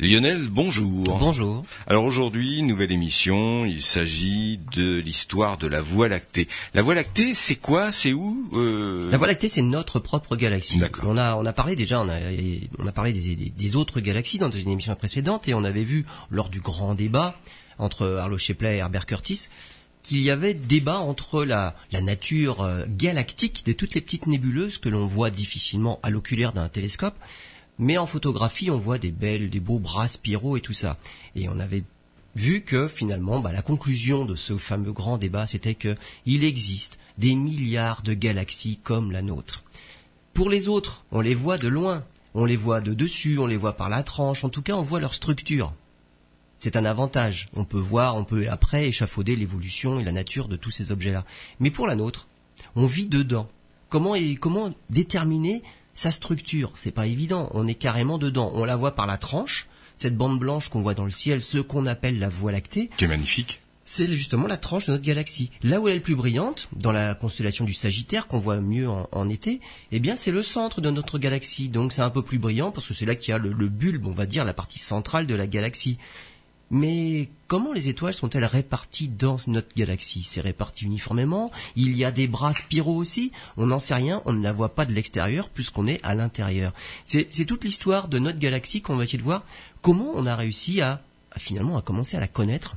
Lionel, bonjour. Bonjour. Alors aujourd'hui, nouvelle émission, il s'agit de l'histoire de la Voie lactée. La Voie lactée, c'est quoi? C'est où? Euh La Voie lactée, c'est notre propre galaxie. On a, on a parlé déjà, on a, on a parlé des, des, autres galaxies dans une émission précédente et on avait vu lors du grand débat entre Arlo Shepler et Herbert Curtis qu'il y avait débat entre la, la nature euh, galactique de toutes les petites nébuleuses que l'on voit difficilement à l'oculaire d'un télescope mais en photographie, on voit des belles, des beaux bras spiraux et tout ça. Et on avait vu que finalement, bah, la conclusion de ce fameux grand débat, c'était que il existe des milliards de galaxies comme la nôtre. Pour les autres, on les voit de loin, on les voit de dessus, on les voit par la tranche, en tout cas on voit leur structure. C'est un avantage. On peut voir, on peut après échafauder l'évolution et la nature de tous ces objets-là. Mais pour la nôtre, on vit dedans. Comment, comment déterminer sa structure, c'est pas évident. On est carrément dedans. On la voit par la tranche, cette bande blanche qu'on voit dans le ciel, ce qu'on appelle la Voie lactée. Qui est magnifique. C'est justement la tranche de notre galaxie. Là où elle est le plus brillante, dans la constellation du Sagittaire, qu'on voit mieux en, été, eh bien c'est le centre de notre galaxie. Donc c'est un peu plus brillant parce que c'est là qu'il y a le, le bulbe, on va dire, la partie centrale de la galaxie. Mais comment les étoiles sont-elles réparties dans notre galaxie? C'est réparti uniformément? Il y a des bras spiraux aussi? On n'en sait rien, on ne la voit pas de l'extérieur puisqu'on est à l'intérieur. C'est toute l'histoire de notre galaxie qu'on va essayer de voir. Comment on a réussi à, à finalement à commencer à la connaître?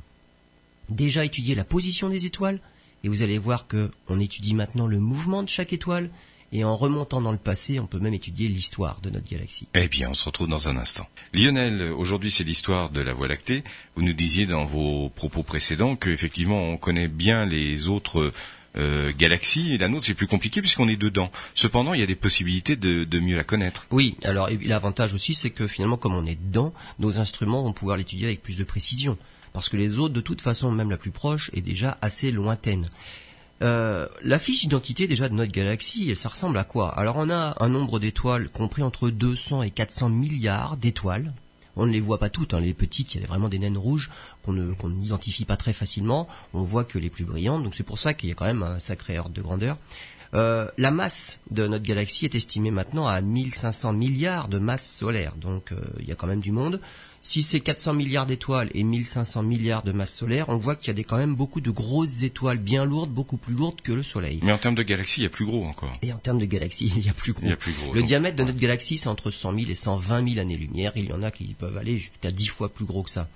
Déjà étudier la position des étoiles, et vous allez voir que on étudie maintenant le mouvement de chaque étoile, et en remontant dans le passé, on peut même étudier l'histoire de notre galaxie. Eh bien, on se retrouve dans un instant. Lionel, aujourd'hui c'est l'histoire de la Voie lactée. Vous nous disiez dans vos propos précédents qu'effectivement on connaît bien les autres euh, galaxies et la nôtre c'est plus compliqué puisqu'on est dedans. Cependant, il y a des possibilités de, de mieux la connaître. Oui, alors l'avantage aussi c'est que finalement comme on est dedans, nos instruments vont pouvoir l'étudier avec plus de précision parce que les autres, de toute façon, même la plus proche, est déjà assez lointaine. Euh, la fiche d'identité déjà de notre galaxie, ça ressemble à quoi? Alors on a un nombre d'étoiles compris entre 200 et 400 milliards d'étoiles. On ne les voit pas toutes, hein. les petites, il y a vraiment des naines rouges qu'on n'identifie pas très facilement. On voit que les plus brillantes, donc c'est pour ça qu'il y a quand même un sacré ordre de grandeur. Euh, la masse de notre galaxie est estimée maintenant à 1500 milliards de masses solaires, donc euh, il y a quand même du monde. Si c'est 400 milliards d'étoiles et 1500 milliards de masse solaire, on voit qu'il y a des, quand même beaucoup de grosses étoiles bien lourdes, beaucoup plus lourdes que le Soleil. Mais en termes de galaxie, il y a plus gros encore. Et en termes de galaxie, il y a plus gros. le diamètre de notre galaxie, c'est entre 100 000 et 120 000 années-lumière. Il y en a qui peuvent aller jusqu'à 10 fois plus gros que ça.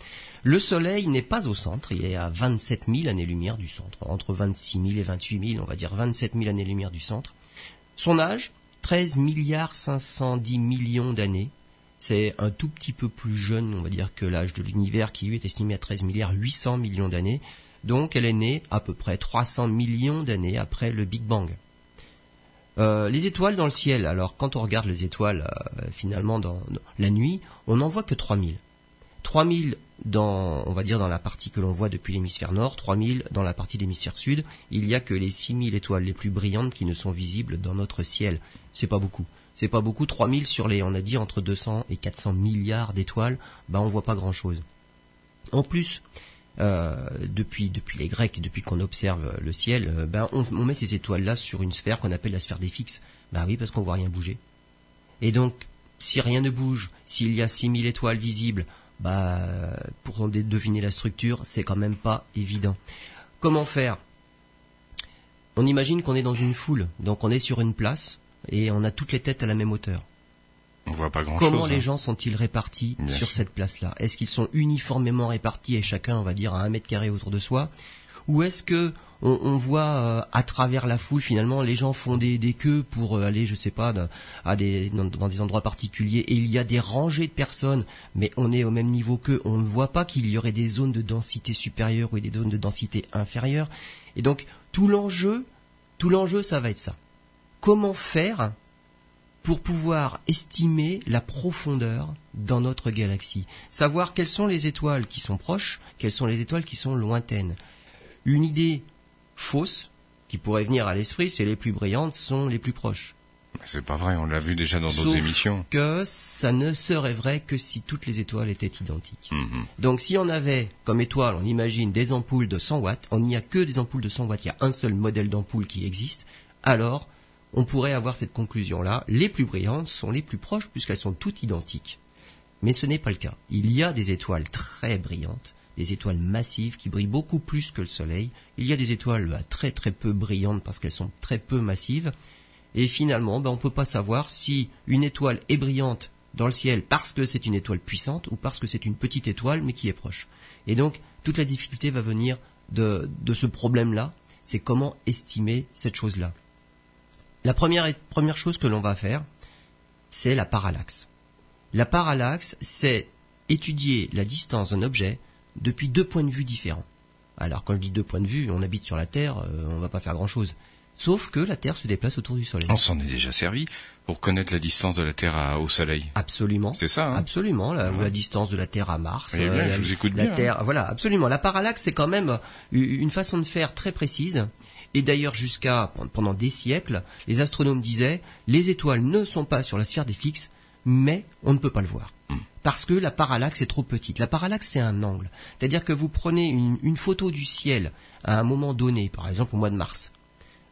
Le Soleil n'est pas au centre, il est à 27 000 années-lumière du centre. Entre 26 000 et 28 000, on va dire 27 000 années-lumière du centre. Son âge, 13 milliards 510 millions d'années. C'est un tout petit peu plus jeune, on va dire, que l'âge de l'univers qui lui est estimé à 13 milliards 800 millions d'années. Donc elle est née à peu près 300 millions d'années après le Big Bang. Euh, les étoiles dans le ciel, alors quand on regarde les étoiles euh, finalement dans, la nuit, on n'en voit que 3000. 3000 dans, on va dire dans la partie que l'on voit depuis l'hémisphère nord, 3000 dans la partie de l'hémisphère sud. Il y a que les 6000 étoiles les plus brillantes qui ne sont visibles dans notre ciel. C'est pas beaucoup c'est pas beaucoup. 3000 sur les, on a dit entre 200 et 400 milliards d'étoiles, bah on voit pas grand chose. En plus, euh, depuis depuis les Grecs, depuis qu'on observe le ciel, ben on, met ces étoiles-là sur une sphère qu'on appelle la sphère des fixes. Bah oui, parce qu'on voit rien bouger. Et donc, si rien ne bouge, s'il y a 6000 étoiles visibles, bah pour deviner la structure, c'est quand même pas évident. Comment faire? On imagine qu'on est dans une foule, donc on est sur une place, et on a toutes les têtes à la même hauteur. On voit pas grand Comment les hein. gens sont-ils répartis sur cette place-là? Est-ce qu'ils sont uniformément répartis et chacun, on va dire, à un mètre carré autour de soi? Ou est-ce que on, voit euh, à travers la foule finalement les gens font des, queues pour euh, aller, je sais pas, à des, dans, des endroits particuliers et il y a des rangées de personnes, mais on est au même niveau qu'eux. On ne voit pas qu'il y aurait des zones de densité supérieure ou des zones de densité inférieure. Et donc tout l'enjeu, tout l'enjeu, ça va être ça comment faire pour pouvoir estimer la profondeur dans notre galaxie. Savoir quelles sont les étoiles qui sont proches, quelles sont les étoiles qui sont lointaines. Une idée fausse qui pourrait venir à l'esprit, c'est les plus brillantes sont les plus proches. C'est pas vrai, on l'a vu déjà dans d'autres émissions. Que ça ne serait vrai que si toutes les étoiles étaient identiques. Mhm. Donc si on avait comme étoile, on imagine des ampoules de 100 watts, on n'y a que des ampoules de 100 watts, il y a un seul modèle d'ampoule qui existe, alors on pourrait avoir cette conclusion-là. Les plus brillantes sont les plus proches puisqu'elles sont toutes identiques. Mais ce n'est pas le cas. Il y a des étoiles très brillantes, des étoiles massives qui brillent beaucoup plus que le Soleil. Il y a des étoiles bah, très très peu brillantes parce qu'elles sont très peu massives. Et finalement, bah, on ne peut pas savoir si une étoile est brillante dans le ciel parce que c'est une étoile puissante ou parce que c'est une petite étoile mais qui est proche. Et donc, toute la difficulté va venir de, de ce problème-là, c'est comment estimer cette chose-là. La première, première chose que l'on va faire, c'est la parallaxe. La parallaxe, c'est étudier la distance d'un objet depuis deux points de vue différents. Alors quand je dis deux points de vue, on habite sur la Terre, euh, on va pas faire grand-chose. Sauf que la Terre se déplace autour du Soleil. On s'en est déjà servi pour connaître la distance de la Terre au Soleil. Absolument. C'est ça. Hein absolument. La, la, distance de la Terre à Mars. Eh bien, je vous écoute la bien. Hein. Terre, voilà, absolument. La parallaxe, c'est quand même une façon de faire très précise. Et d'ailleurs, jusqu'à pendant des siècles, les astronomes disaient les étoiles ne sont pas sur la sphère des fixes, mais on ne peut pas le voir. Hmm. Parce que la parallaxe est trop petite. La parallaxe, c'est un angle. C'est-à-dire que vous prenez une, une photo du ciel à un moment donné, par exemple au mois de mars.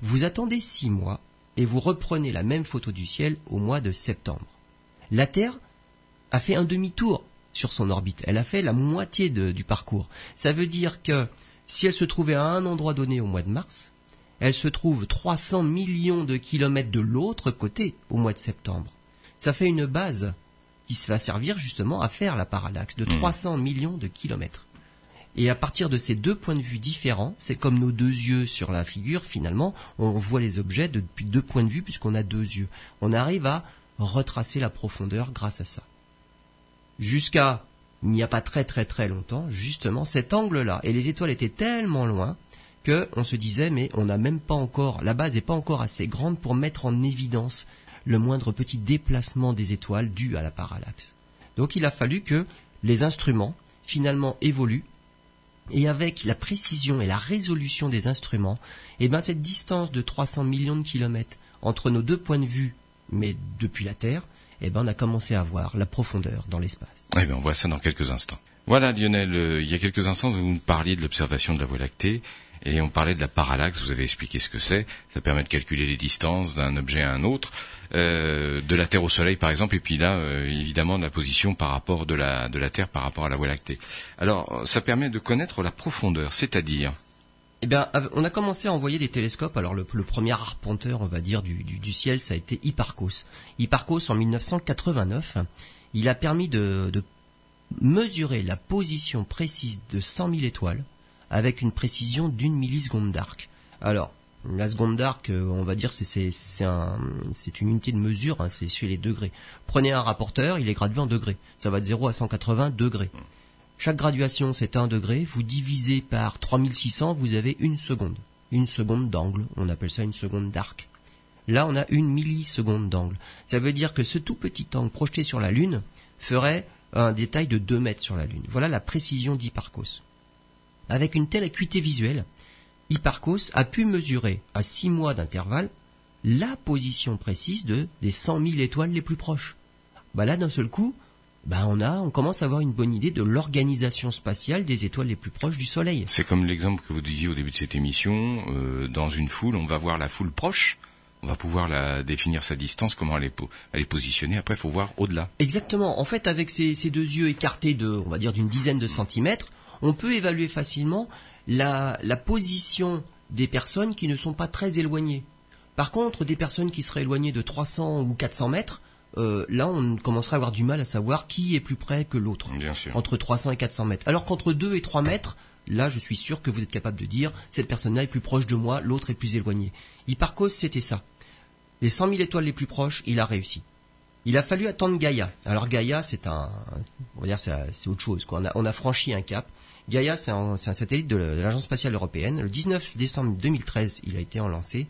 Vous attendez six mois et vous reprenez la même photo du ciel au mois de septembre. La Terre a fait un demi-tour sur son orbite. Elle a fait la moitié de, du parcours. Ça veut dire que si elle se trouvait à un endroit donné au mois de mars, elle se trouve 300 millions de kilomètres de l'autre côté au mois de septembre. Ça fait une base qui se va servir justement à faire la parallaxe de 300 millions de kilomètres. Et à partir de ces deux points de vue différents, c'est comme nos deux yeux sur la figure, finalement, on voit les objets depuis deux points de vue puisqu'on a deux yeux. On arrive à retracer la profondeur grâce à ça. Jusqu'à, il n'y a pas très très très longtemps, justement, cet angle-là, et les étoiles étaient tellement loin que on se disait, mais on n'a même pas encore, la base n'est pas encore assez grande pour mettre en évidence le moindre petit déplacement des étoiles dû à la parallaxe. Donc il a fallu que les instruments finalement évoluent et avec la précision et la résolution des instruments, eh ben cette distance de 300 millions de kilomètres entre nos deux points de vue, mais depuis la Terre, eh ben on a commencé à voir la profondeur dans l'espace. Eh bien, on voit ça dans quelques instants. Voilà, Lionel, euh, il y a quelques instants, vous nous parliez de l'observation de la Voie lactée, et on parlait de la parallaxe, vous avez expliqué ce que c'est. Ça permet de calculer les distances d'un objet à un autre, euh, de la Terre au Soleil par exemple, et puis là, euh, évidemment, de la position par rapport de la, de la Terre par rapport à la Voie lactée. Alors, ça permet de connaître la profondeur, c'est-à-dire eh bien, on a commencé à envoyer des télescopes. Alors, le, premier arpenteur, on va dire, du, du, du, ciel, ça a été Hipparcos. Hipparcos, en 1989, il a permis de, de mesurer la position précise de 100 000 étoiles avec une précision d'une milliseconde d'arc. Alors, la seconde d'arc, on va dire, c'est un, une unité de mesure, hein, c'est chez les degrés. Prenez un rapporteur, il est gradué en degrés. Ça va de 0 à 180 degrés. Chaque graduation, c'est un degré. Vous divisez par 3600, vous avez une seconde. Une seconde d'angle, on appelle ça une seconde d'arc. Là, on a une milliseconde d'angle. Ça veut dire que ce tout petit angle projeté sur la Lune ferait un détail de 2 mètres sur la Lune. Voilà la précision d'Hipparcos. Avec une telle acuité visuelle, Hipparcos a pu mesurer à 6 mois d'intervalle la position précise de des 100 000 étoiles les plus proches. Bah là, d'un seul coup, bah on a, on commence à avoir une bonne idée de l'organisation spatiale des étoiles les plus proches du Soleil. C'est comme l'exemple que vous disiez au début de cette émission. Euh, dans une foule, on va voir la foule proche. On va pouvoir la définir sa distance, comment elle est, elle est positionnée. Après, il faut voir au-delà. Exactement. En fait, avec ces, ces, deux yeux écartés de, on va dire, d'une dizaine de centimètres, on peut évaluer facilement la, la position des personnes qui ne sont pas très éloignées. Par contre, des personnes qui seraient éloignées de 300 ou 400 mètres, euh, là, on commencera à avoir du mal à savoir qui est plus près que l'autre. Entre 300 et 400 mètres. Alors qu'entre 2 et 3 mètres, là, je suis sûr que vous êtes capable de dire, cette personne-là est plus proche de moi, l'autre est plus éloigné. Hipparcos, c'était ça. Les 100 000 étoiles les plus proches, il a réussi. Il a fallu attendre Gaïa. Alors Gaïa, c'est un, on va dire, c'est autre chose. Quoi. On, a, on a franchi un cap. Gaïa, c'est un, un, satellite de l'Agence spatiale européenne. Le 19 décembre 2013, il a été lancé.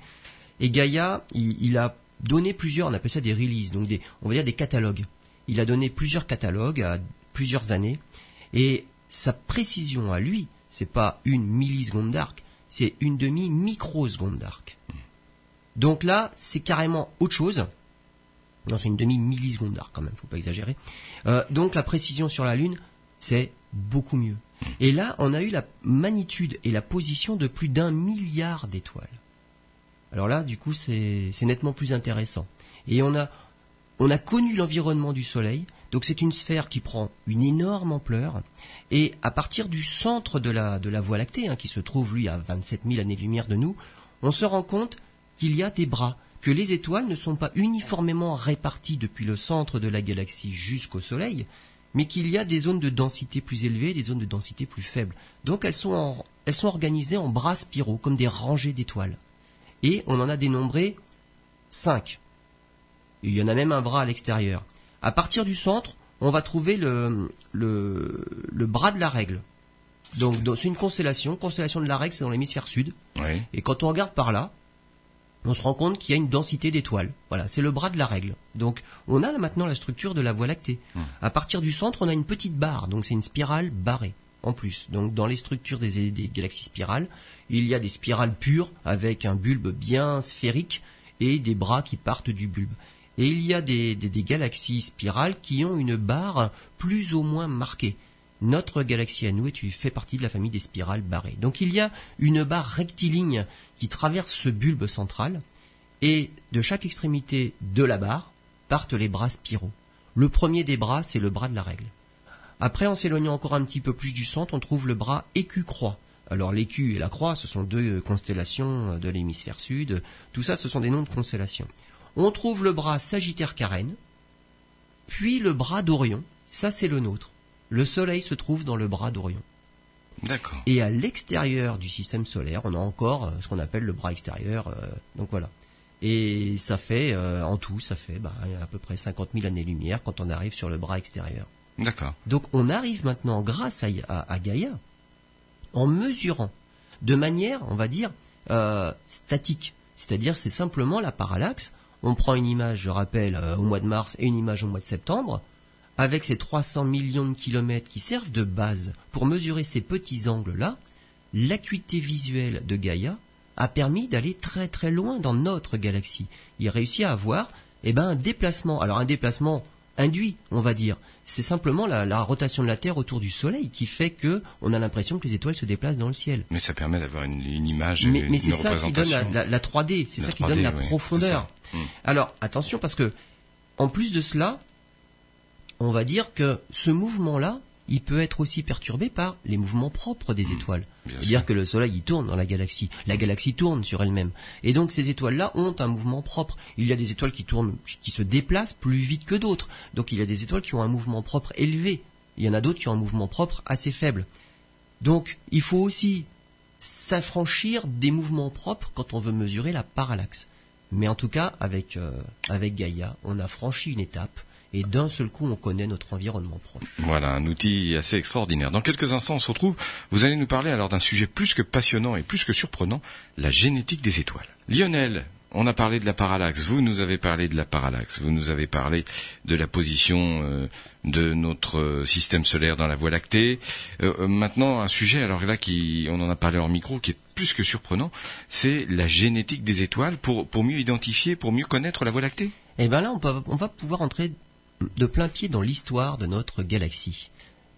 Et Gaïa, il, il, a donné plusieurs, on appelle ça des releases, donc des, on va dire des catalogues. Il a donné plusieurs catalogues à plusieurs années. Et sa précision à lui, c'est pas une milliseconde d'arc, c'est une demi microseconde d'arc. Donc là, c'est carrément autre chose. Non, c'est une demi-milliseconde d'arc quand même, faut pas exagérer. Euh, donc la précision sur la Lune, c'est beaucoup mieux. Et là, on a eu la magnitude et la position de plus d'un milliard d'étoiles. Alors là, du coup, c'est nettement plus intéressant. Et on a, on a connu l'environnement du Soleil Donc c'est une sphère qui prend une énorme ampleur et à partir du centre de la, de la Voie lactée, hein, qui se trouve lui à 27 000 années-lumière de nous, on se rend compte qu'il y a des bras, que les étoiles ne sont pas uniformément réparties depuis le centre de la galaxie jusqu'au Soleil, mais qu'il y a des zones de densité plus élevées et des zones de densité plus faibles. Donc elles sont, elles sont organisées en bras spiraux, comme des rangées d'étoiles. Et on en a dénombré 5. Il y en a même un bras à l'extérieur. À partir du centre, on va trouver le, le, le bras de la règle. Donc c'est une constellation. Constellation de la règle, c'est dans l'hémisphère sud. Et quand on regarde par là, on se rend compte qu'il y a une densité d'étoiles. Voilà, c'est le bras de la règle. Donc, on a maintenant la structure de la Voie lactée. Hmm. À partir du centre, on a une petite barre, donc c'est une spirale barrée en plus. Donc, dans les structures des, galaxies spirales, il y a des spirales pures avec un bulbe bien sphérique et des bras qui partent du bulbe. Et il y a des galaxies spirales qui ont une barre plus ou moins marquée notre galaxie à nous tu fait partie de la famille des spirales barrées. Donc il y a une barre rectiligne qui traverse ce bulbe central et de chaque extrémité de la barre partent les bras spiraux. Le premier des bras, c'est le bras de la règle. Après, en s'éloignant encore un petit peu plus du centre, on trouve le bras écu-croix. Alors l'écu et la croix, ce sont deux constellations de l'hémisphère sud. Tout ça, ce sont des noms de constellations. On trouve le bras Sagittaire-Carène, puis le bras d'Orion. Ça, c'est le nôtre. Le Soleil se trouve dans le bras d'Orion. D'accord. Et à l'extérieur du système solaire, on a encore euh, ce qu'on appelle le bras extérieur. Euh, donc voilà. Et ça fait, euh, en tout, ça fait bah, à peu près 50 000 années-lumière quand on arrive sur le bras extérieur. D'accord. Donc on arrive maintenant, grâce à, à, Gaïa, en mesurant de manière, on va dire, statique. C'est-à-dire c'est simplement la parallaxe. On prend une image, je rappelle, au mois de mars et une image au mois de septembre avec ces 300 millions de kilomètres qui servent de base pour mesurer ces petits angles-là, l'acuité visuelle de Gaïa a permis d'aller très très loin dans notre galaxie. Il réussit à avoir eh ben, un déplacement. Alors un déplacement induit, on va dire. C'est simplement la, rotation de la Terre autour du Soleil qui fait que on a l'impression que les étoiles se déplacent dans le ciel. Mais ça permet d'avoir une, image, mais, mais c'est ça qui donne la, 3D, c'est ça qui donne la profondeur. Hmm. Alors attention parce que en plus de cela, on va dire que ce mouvement-là, il peut être aussi perturbé par les mouvements propres des mmh, étoiles. C'est-à-dire que le Soleil, il tourne dans la galaxie. La galaxie tourne sur elle-même. Et donc ces étoiles-là ont un mouvement propre. Il y a des étoiles qui tournent, qui se déplacent plus vite que d'autres. Donc il y a des étoiles qui ont un mouvement propre élevé. Il y en a d'autres qui ont un mouvement propre assez faible. Donc il faut aussi s'affranchir des mouvements propres quand on veut mesurer la parallaxe. Mais en tout cas, avec, euh, avec Gaïa, on a franchi une étape et d'un seul coup on connaît notre environnement proche. Voilà, un outil assez extraordinaire. Dans quelques instants on se retrouve, vous allez nous parler alors d'un sujet plus que passionnant et plus que surprenant, la génétique des étoiles. Lionel, on a parlé de la parallaxe, vous nous avez parlé de la parallaxe, vous nous avez parlé de la position euh, de notre système solaire dans la Voie lactée. Euh, euh, maintenant, un sujet, alors là, qui, on en a parlé en micro, qui est plus que surprenant, c'est la génétique des étoiles pour, pour mieux identifier, pour mieux connaître la Voie lactée. Eh bien là, on, peut, on va pouvoir entrer de plein pied dans l'histoire de notre galaxie,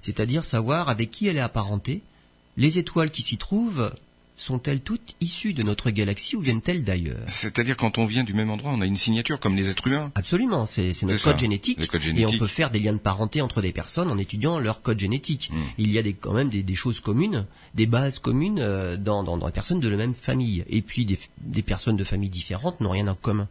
c'est-à-dire savoir avec qui elle est apparentée, les étoiles qui s'y trouvent sont-elles toutes issues de notre galaxie ou viennent-elles d'ailleurs? C'est-à-dire quand on vient du même endroit, on a une signature comme les êtres humains Absolument, c'est notre code génétique, et on peut faire des liens de parenté entre des personnes en étudiant leur code génétique. Hmm. Il y a quand même des, choses communes, des bases communes euh, dans, dans, les personnes de la même famille, et puis des personnes de familles différentes n'ont rien en commun.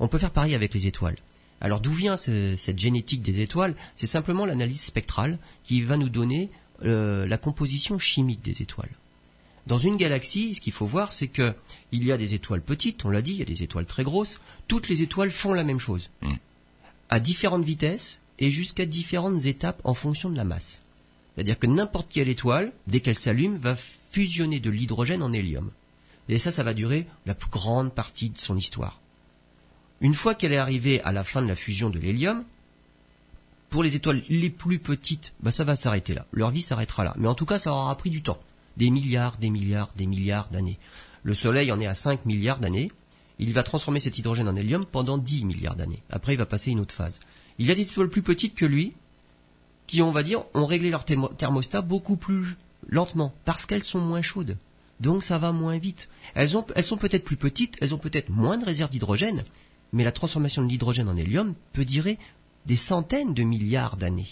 On peut faire pareil avec les étoiles. Alors d'où vient cette génétique des étoiles? C'est simplement l'analyse spectrale qui va nous donner euh, la composition chimique des étoiles. Dans une galaxie, ce qu'il faut voir, c'est que il y a des étoiles petites, on l'a dit, il y a des étoiles très grosses. Toutes les étoiles font la même chose, mm. à différentes vitesses et jusqu'à différentes étapes en fonction de la masse. C'est-à-dire que n'importe quelle étoile, dès qu'elle s'allume, va fusionner de l'hydrogène en hélium. Et ça, ça va durer la plus grande partie de son histoire. Une fois qu'elle est arrivée à la fin de la fusion de l'hélium, pour les étoiles les plus petites, bah ça va s'arrêter là. Leur vie s'arrêtera là. Mais en tout cas, ça aura pris du temps. Des milliards, des milliards, des milliards d'années. Le Soleil en est à 5 milliards d'années. Il va transformer cet hydrogène en hélium pendant 10 milliards d'années. Après, il va passer une autre phase. Il y a des étoiles plus petites que lui, qui, on va dire, ont réglé leur thermostat beaucoup plus lentement, parce qu'elles sont moins chaudes. Donc ça va moins vite. Elles, elles sont peut-être plus petites, elles ont peut-être moins de réserves d'hydrogène, mais la transformation de l'hydrogène en hélium peut durer des centaines de milliards d'années.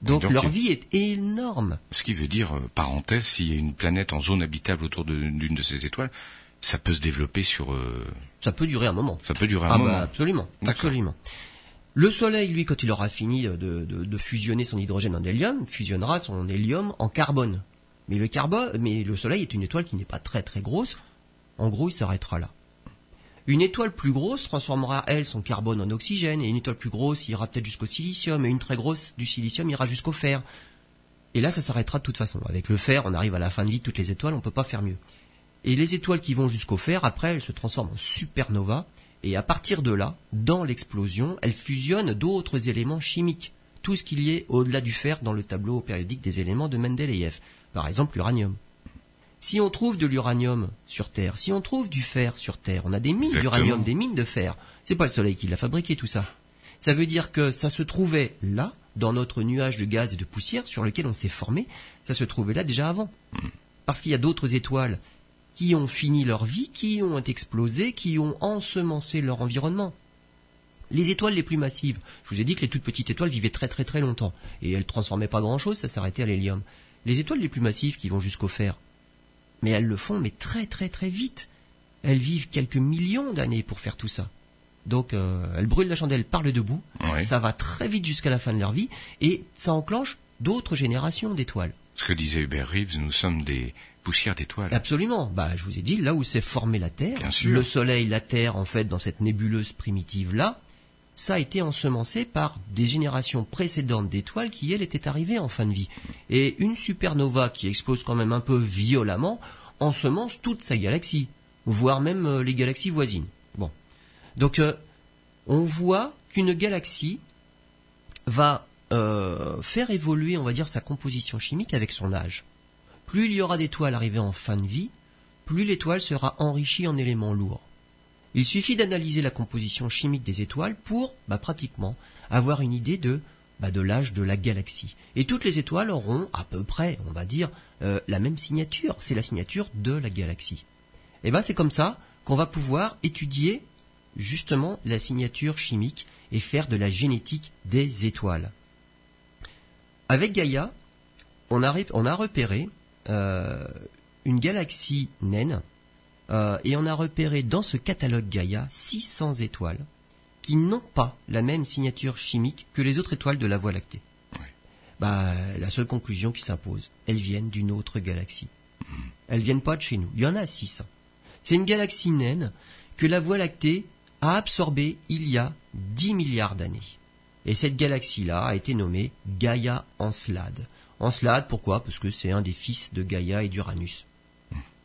Donc, leur vie est énorme. Ce qui veut dire, euh, parenthèse, s'il y a une planète en zone habitable autour d'une de, ces étoiles, ça peut se développer sur. Euh, ça peut durer un moment. Ça peut durer un ah bah, moment. absolument, absolument. Le Soleil, lui, quand il aura fini de, fusionner son hydrogène en hélium, fusionnera son hélium en carbone. Mais le carbone, mais le Soleil est une étoile qui n'est pas très très grosse. En gros, il s'arrêtera là. Une étoile plus grosse transformera elle son carbone en oxygène, et une étoile plus grosse ira peut-être jusqu'au silicium, et une très grosse du silicium ira jusqu'au fer. Et là, ça s'arrêtera de toute façon. Avec le fer, on arrive à la fin de vie de toutes les étoiles, on ne peut pas faire mieux. Et les étoiles qui vont jusqu'au fer, après, elles se transforment en supernova, et à partir de là, dans l'explosion, elles fusionnent d'autres éléments chimiques. Tout ce qu'il y ait au-delà du fer dans le tableau périodique des éléments de Mendeleïev. Par exemple, l'uranium. Si on trouve de l'uranium sur Terre, si on trouve du fer sur Terre, on a des mines d'uranium, des mines de fer. C'est pas le Soleil qui l'a fabriqué tout ça. Ça veut dire que ça se trouvait là, dans notre nuage de gaz et de poussière sur lequel on s'est formé, ça se trouvait là déjà avant. Hmm. Parce qu'il y a d'autres étoiles qui ont fini leur vie, qui ont explosé, qui ont ensemencé leur environnement. Les étoiles les plus massives, je vous ai dit que les toutes petites étoiles vivaient très très très longtemps, et elles transformaient pas grand chose, ça s'arrêtait à l'hélium. Les étoiles les plus massives qui vont jusqu'au fer, mais elles le font mais très très très vite. Elles vivent quelques millions d'années pour faire tout ça. Donc euh, elles brûlent la chandelle par le debout, ça va très vite jusqu'à la fin de leur vie, et ça enclenche d'autres générations d'étoiles. Ce que disait Hubert Reeves, nous sommes des poussières d'étoiles. Absolument. Bah, je vous ai dit, là où s'est formée la Terre, le Soleil, la Terre, en fait, dans cette nébuleuse primitive-là, ça a été ensemencé par des générations précédentes d'étoiles qui, elles, étaient arrivées en fin de vie. Et une supernova qui explose quand même un peu violemment ensemence toute sa galaxie, voire même euh, les galaxies voisines. Bon. Donc, euh, on voit qu'une galaxie va euh, faire évoluer, on va dire, sa composition chimique avec son âge. Plus il y aura d'étoiles arrivées en fin de vie, plus l'étoile sera enrichie en éléments lourds. Il suffit d'analyser la composition chimique des étoiles pour, bah, pratiquement, avoir une idée de, bah, de l'âge de la galaxie. Et toutes les étoiles auront à peu près, on va dire, euh, la même signature. C'est la signature de la galaxie. Et ben c'est comme ça qu'on va pouvoir étudier justement la signature chimique et faire de la génétique des étoiles. Avec Gaïa, on a, repéré euh, une galaxie naine euh, et on a repéré dans ce catalogue Gaïa 600 étoiles qui n'ont pas la même signature chimique que les autres étoiles de la Voie lactée. Bah, la seule conclusion qui s'impose, elles viennent d'une autre galaxie. Elles mm. Elles viennent pas de chez nous. Il y en a 600. C'est une galaxie naine que la Voie lactée a absorbée il y a 10 milliards d'années. Et cette galaxie-là a été nommée Gaïa Encelade. Encelade, pourquoi? Parce que c'est un des fils de Gaïa et d'Uranus.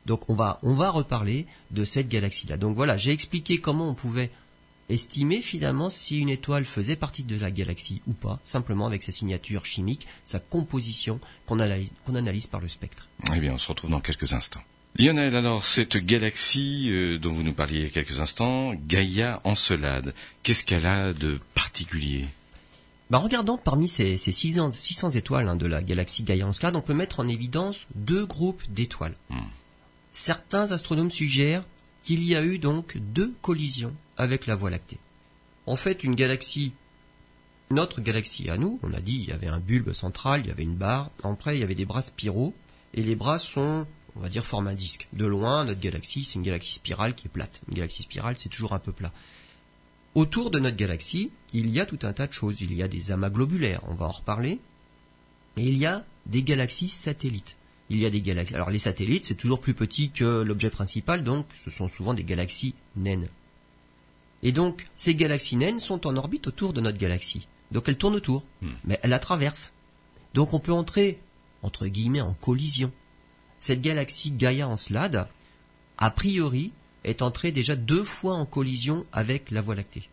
Donc on va, on va reparler de cette galaxie-là. Donc voilà, j'ai expliqué comment on pouvait estimer finalement si une étoile faisait partie de la galaxie ou pas, simplement avec sa signature chimique, sa composition qu'on analyse, qu'on analyse par le spectre. Eh bien, on se retrouve dans quelques instants. Lionel, alors cette galaxie euh, dont vous nous parliez il y a quelques instants, Gaïa Encelade, qu'est-ce qu'elle a de particulier? Bah, regardant parmi ces, ces 600, 600 étoiles hein, de la galaxie Gaïa Encelade, on peut mettre en évidence deux groupes d'étoiles. Hmm. Certains astronomes suggèrent qu'il y a eu donc deux collisions avec la Voie lactée. En fait, une galaxie, notre galaxie à nous, on a dit il y avait un bulbe central, il y avait une barre, après il y avait des bras spiraux, et les bras sont, on va dire, format disque. De loin, notre galaxie, c'est une galaxie spirale qui est plate. Une galaxie spirale, c'est toujours un peu plat. Autour de notre galaxie, il y a tout un tas de choses. Il y a des amas globulaires, on va en reparler. Et il y a des galaxies satellites. Il y a des galaxies. Alors les satellites, c'est toujours plus petit que l'objet principal, donc ce sont souvent des galaxies naines. Et donc, ces galaxies naines sont en orbite autour de notre galaxie. Donc elles tournent autour, hmm. mais elles la traversent. Donc on peut entrer, entre guillemets, en collision. Cette galaxie Gaïa Encelade, a priori, est entré déjà deux fois en collision avec la Voie lactée.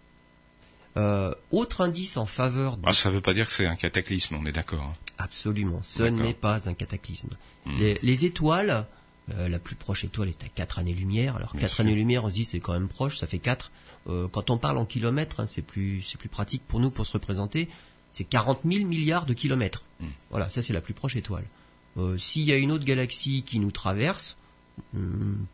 Euh, autre indice en faveur de... Ah, ça ne veut pas dire que c'est un cataclysme, on est d'accord. Hein. Absolument, ce n'est pas un cataclysme. Hmm. Les, étoiles, euh, la plus proche étoile est à 4 années-lumière. Alors 4 années-lumière, on se dit c'est quand même proche, ça fait 4. Euh, quand on parle en kilomètres, hein, c'est plus, plus pratique pour nous pour se représenter. C'est 40 000 milliards de kilomètres. Hmm. Voilà, ça c'est la plus proche étoile. S'il y a une autre galaxie qui nous traverse,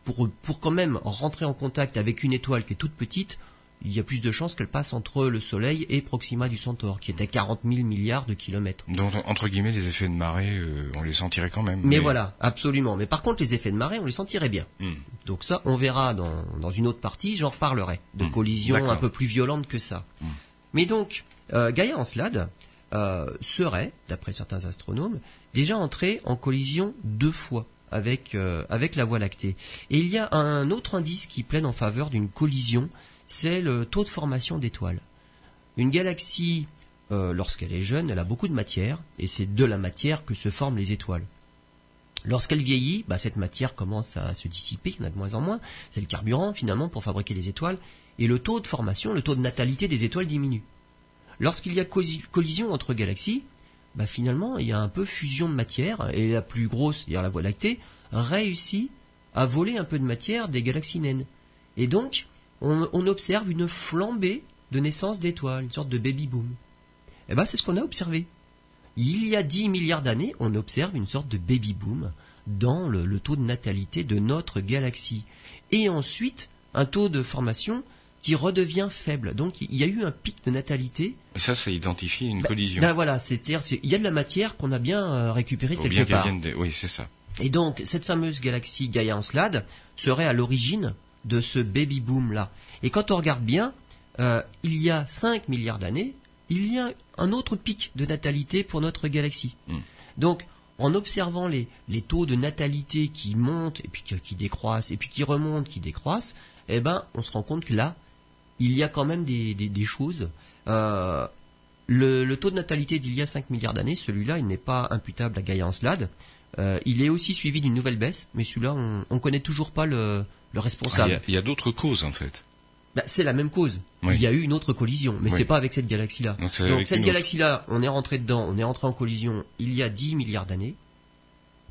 pour, pour quand même rentrer en contact avec une étoile qui est toute petite, il y a plus de chances qu'elle passe entre le Soleil et Proxima du Centaure, qui est à 40 000 milliards de kilomètres. Donc, entre guillemets, les effets de marée, euh, on les sentirait quand même. Mais, voilà, absolument. Mais par contre, les effets de marée, on les sentirait bien. Hmm. Donc ça, on verra dans, dans une autre partie, j'en reparlerai, de hmm. collisions un peu plus violentes que ça. Hmm. Mais donc, euh, Gaïa Encelade euh, serait, d'après certains astronomes, déjà entré en collision deux fois avec, euh, avec la Voie lactée. Et il y a un autre indice qui plaide en faveur d'une collision, c'est le taux de formation d'étoiles. Une galaxie, euh, lorsqu'elle est jeune, elle a beaucoup de matière, et c'est de la matière que se forment les étoiles. Lorsqu'elle vieillit, bah, cette matière commence à se dissiper, il y en a de moins en moins, c'est le carburant finalement pour fabriquer des étoiles, et le taux de formation, le taux de natalité des étoiles diminue. Lorsqu'il y a collision entre galaxies, bah finalement, il y a un peu fusion de matière, et la plus grosse, c'est-à-dire la Voie lactée, réussit à voler un peu de matière des galaxies naines. Et donc, on, observe une flambée de naissance d'étoiles, une sorte de baby boom. Eh ben, c'est ce qu'on a observé. Il y a 10 milliards d'années, on observe une sorte de baby boom dans le taux de natalité de notre galaxie. Et ensuite, un taux de formation qui redevient faible. Donc il y a eu un pic de natalité. Et ça, ça identifie une bah, collision. Ben voilà, c'est-à-dire il y a de la matière qu'on a bien euh, récupérée quelque bien part. De... Oui, c'est ça. Et donc cette fameuse galaxie Gaia Encelade serait à l'origine de ce baby boom là. Et quand on regarde bien, euh, il y a 5 milliards d'années, il y a un autre pic de natalité pour notre galaxie. Hmm. Donc en observant les, les, taux de natalité qui montent et puis qui, qui décroissent et puis qui remontent, qui décroissent, eh ben on se rend compte que là il y a quand même des, choses. Euh, le, taux de natalité d'il y a 5 milliards d'années, celui-là, il n'est pas imputable à Gaïa Encelade. Euh, il est aussi suivi d'une nouvelle baisse, mais celui-là, on ne connaît toujours pas le, responsable. Ah, il y a, d'autres causes, en fait. Bah, c'est la même cause. Il y a eu une autre collision, mais c'est pas avec cette galaxie-là. Donc, cette galaxie-là, on est rentré dedans, on est rentré en collision il y a 10 milliards d'années.